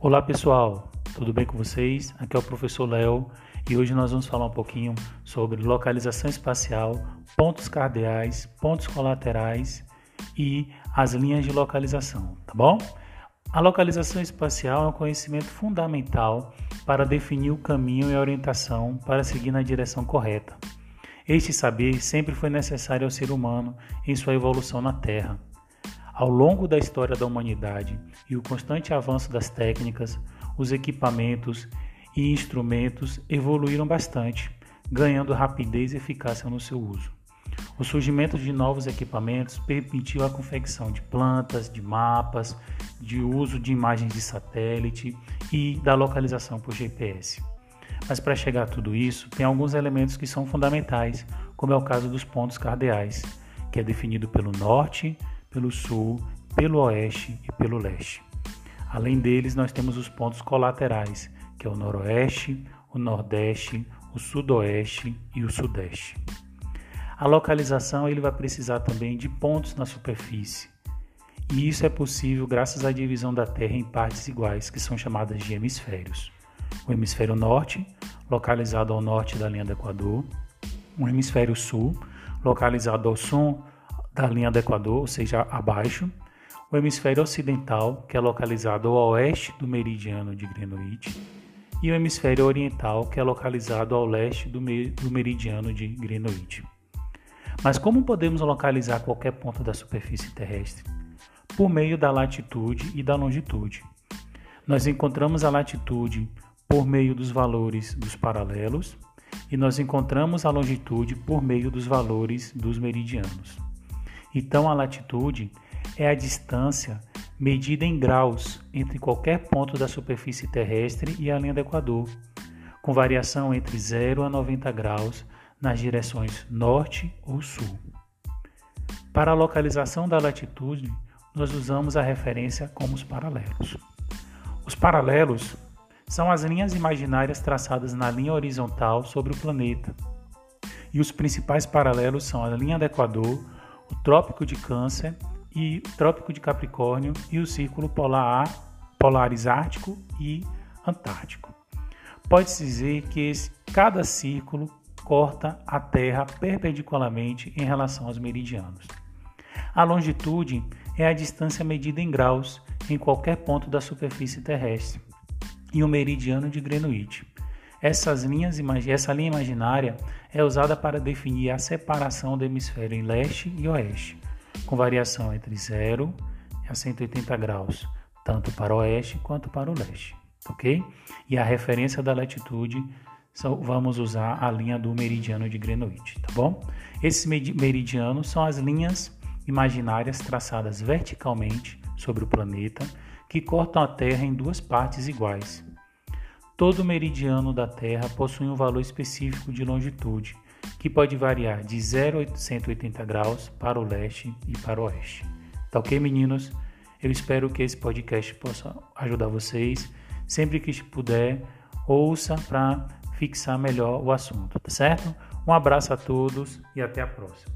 Olá pessoal, tudo bem com vocês? Aqui é o professor Léo e hoje nós vamos falar um pouquinho sobre localização espacial, pontos cardeais, pontos colaterais e as linhas de localização, tá bom? A localização espacial é um conhecimento fundamental para definir o caminho e a orientação para seguir na direção correta. Este saber sempre foi necessário ao ser humano em sua evolução na Terra ao longo da história da humanidade e o constante avanço das técnicas, os equipamentos e instrumentos evoluíram bastante, ganhando rapidez e eficácia no seu uso. O surgimento de novos equipamentos permitiu a confecção de plantas, de mapas, de uso de imagens de satélite e da localização por GPS. Mas para chegar a tudo isso, tem alguns elementos que são fundamentais, como é o caso dos pontos cardeais, que é definido pelo norte, pelo sul, pelo oeste e pelo leste. Além deles, nós temos os pontos colaterais, que é o noroeste, o nordeste, o sudoeste e o sudeste. A localização ele vai precisar também de pontos na superfície. E isso é possível graças à divisão da Terra em partes iguais, que são chamadas de hemisférios. O hemisfério norte, localizado ao norte da linha do Equador, o hemisfério sul, localizado ao sul da linha do Equador, ou seja, abaixo, o hemisfério ocidental, que é localizado ao oeste do meridiano de Greenwich, e o hemisfério oriental, que é localizado ao leste do, do meridiano de Greenwich. Mas como podemos localizar qualquer ponto da superfície terrestre? Por meio da latitude e da longitude. Nós encontramos a latitude por meio dos valores dos paralelos e nós encontramos a longitude por meio dos valores dos meridianos. Então, a latitude é a distância medida em graus entre qualquer ponto da superfície terrestre e a linha do Equador, com variação entre 0 a 90 graus nas direções norte ou sul. Para a localização da latitude, nós usamos a referência como os paralelos. Os paralelos são as linhas imaginárias traçadas na linha horizontal sobre o planeta. E os principais paralelos são a linha do Equador, o Trópico de Câncer e o Trópico de Capricórnio e o Círculo Polar, Polares Ártico e Antártico. Pode-se dizer que esse, cada círculo corta a Terra perpendicularmente em relação aos meridianos. A longitude é a distância medida em graus em qualquer ponto da superfície terrestre e o meridiano de Greenwich. Essas linhas, essa linha imaginária é usada para definir a separação do hemisfério em leste e oeste, com variação entre 0 a 180 graus, tanto para o oeste quanto para o leste, ok? E a referência da latitude vamos usar a linha do meridiano de Greenwich, tá bom? Esses meridianos são as linhas imaginárias traçadas verticalmente sobre o planeta que cortam a Terra em duas partes iguais, Todo meridiano da Terra possui um valor específico de longitude, que pode variar de 0 a 180 graus para o leste e para o oeste. Tá ok, meninos? Eu espero que esse podcast possa ajudar vocês. Sempre que puder, ouça para fixar melhor o assunto, tá certo? Um abraço a todos e até a próxima.